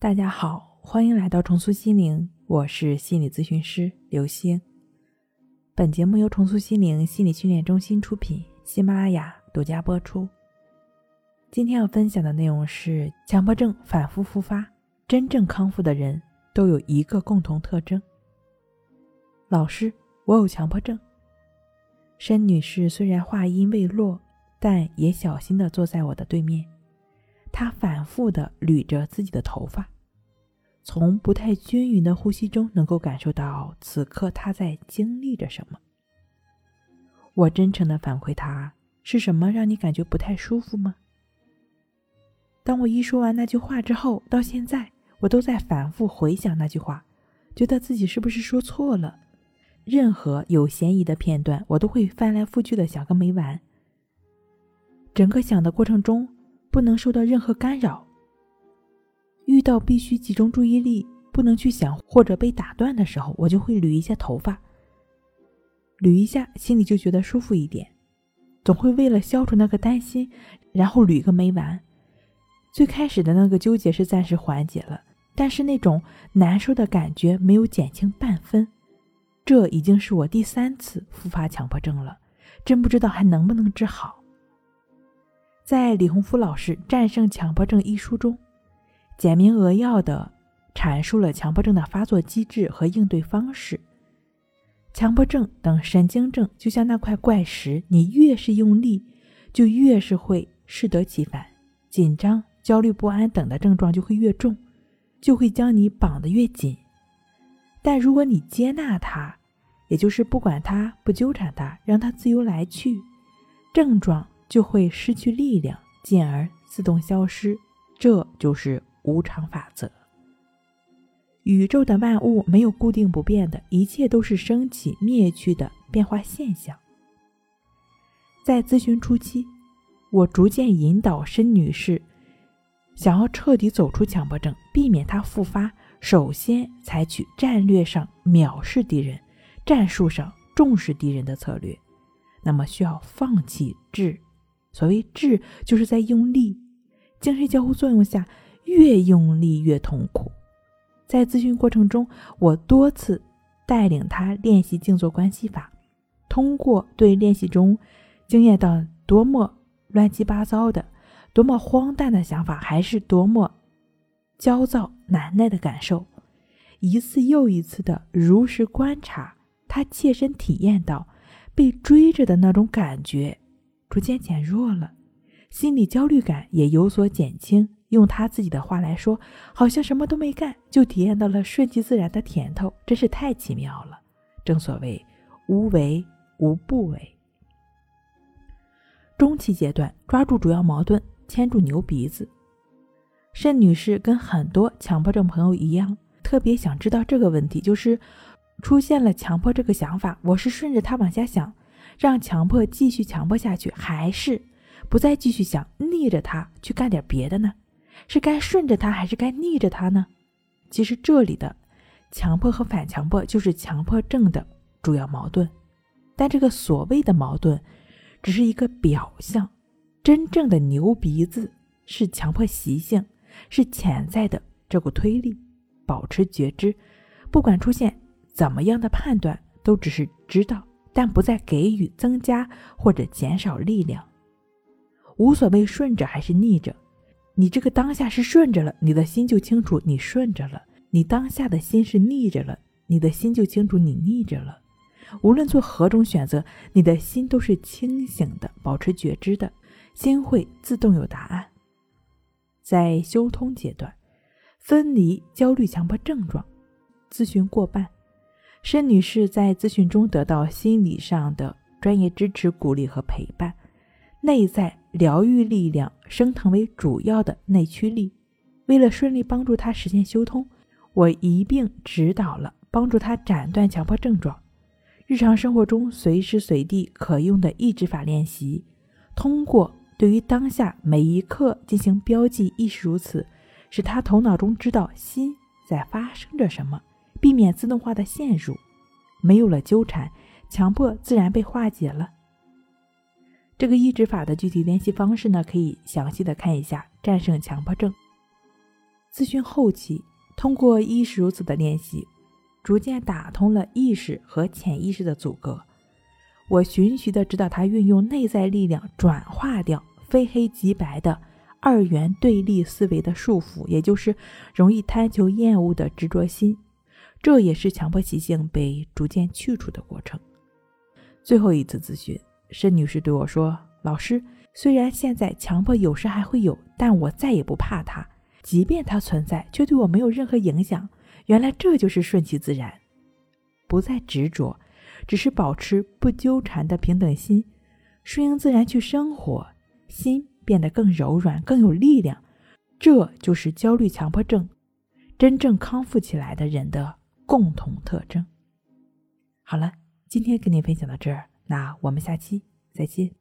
大家好，欢迎来到重塑心灵，我是心理咨询师刘星。本节目由重塑心灵心理训练中心出品，喜马拉雅独家播出。今天要分享的内容是：强迫症反复复发，真正康复的人都有一个共同特征。老师，我有强迫症。申女士虽然话音未落，但也小心的坐在我的对面。她反复的捋着自己的头发，从不太均匀的呼吸中能够感受到此刻他在经历着什么。我真诚的反馈他：“是什么让你感觉不太舒服吗？”当我一说完那句话之后，到现在我都在反复回想那句话，觉得自己是不是说错了。任何有嫌疑的片段，我都会翻来覆去的想个没完。整个想的过程中。不能受到任何干扰。遇到必须集中注意力、不能去想或者被打断的时候，我就会捋一下头发，捋一下，心里就觉得舒服一点。总会为了消除那个担心，然后捋个没完。最开始的那个纠结是暂时缓解了，但是那种难受的感觉没有减轻半分。这已经是我第三次复发强迫症了，真不知道还能不能治好。在李洪福老师《战胜强迫症》一书中，简明扼要地阐述了强迫症的发作机制和应对方式。强迫症等神经症就像那块怪石，你越是用力，就越是会适得其反，紧张、焦虑不安等的症状就会越重，就会将你绑得越紧。但如果你接纳它，也就是不管它、不纠缠它，让它自由来去，症状。就会失去力量，进而自动消失。这就是无常法则。宇宙的万物没有固定不变的，一切都是升起灭去的变化现象。在咨询初期，我逐渐引导申女士，想要彻底走出强迫症，避免它复发，首先采取战略上藐视敌人，战术上重视敌人的策略。那么需要放弃治。所谓治，就是在用力，精神交互作用下，越用力越痛苦。在咨询过程中，我多次带领他练习静坐关系法，通过对练习中经验到多么乱七八糟的、多么荒诞的想法，还是多么焦躁难耐的感受，一次又一次的如实观察，他切身体验到被追着的那种感觉。逐渐减弱了，心理焦虑感也有所减轻。用他自己的话来说，好像什么都没干，就体验到了顺其自然的甜头，真是太奇妙了。正所谓无为无不为。中期阶段，抓住主要矛盾，牵住牛鼻子。申女士跟很多强迫症朋友一样，特别想知道这个问题，就是出现了强迫这个想法，我是顺着他往下想。让强迫继续强迫下去，还是不再继续想逆着他去干点别的呢？是该顺着他，还是该逆着他呢？其实这里的强迫和反强迫就是强迫症的主要矛盾，但这个所谓的矛盾只是一个表象，真正的牛鼻子是强迫习性，是潜在的这股推力。保持觉知，不管出现怎么样的判断，都只是知道。但不再给予增加或者减少力量，无所谓顺着还是逆着，你这个当下是顺着了，你的心就清楚你顺着了；你当下的心是逆着了，你的心就清楚你逆着了。无论做何种选择，你的心都是清醒的，保持觉知的，心会自动有答案。在修通阶段，分离焦虑强迫症状，咨询过半。申女士在咨询中得到心理上的专业支持、鼓励和陪伴，内在疗愈力量升腾为主要的内驱力。为了顺利帮助他实现修通，我一并指导了帮助他斩断强迫症状。日常生活中随时随地可用的意志法练习，通过对于当下每一刻进行标记，亦是如此，使他头脑中知道心在发生着什么。避免自动化的陷入，没有了纠缠，强迫自然被化解了。这个抑制法的具体联系方式呢？可以详细的看一下《战胜强迫症》。咨询后期，通过意识如此的练习，逐渐打通了意识和潜意识的阻隔。我循序的指导他运用内在力量转化掉非黑即白的二元对立思维的束缚，也就是容易贪求厌恶的执着心。这也是强迫习性被逐渐去除的过程。最后一次咨询，申女士对我说：“老师，虽然现在强迫有时还会有，但我再也不怕它。即便它存在，却对我没有任何影响。原来这就是顺其自然，不再执着。”只是保持不纠缠的平等心，顺应自然去生活，心变得更柔软、更有力量。这就是焦虑强迫症真正康复起来的人的共同特征。好了，今天跟您分享到这儿，那我们下期再见。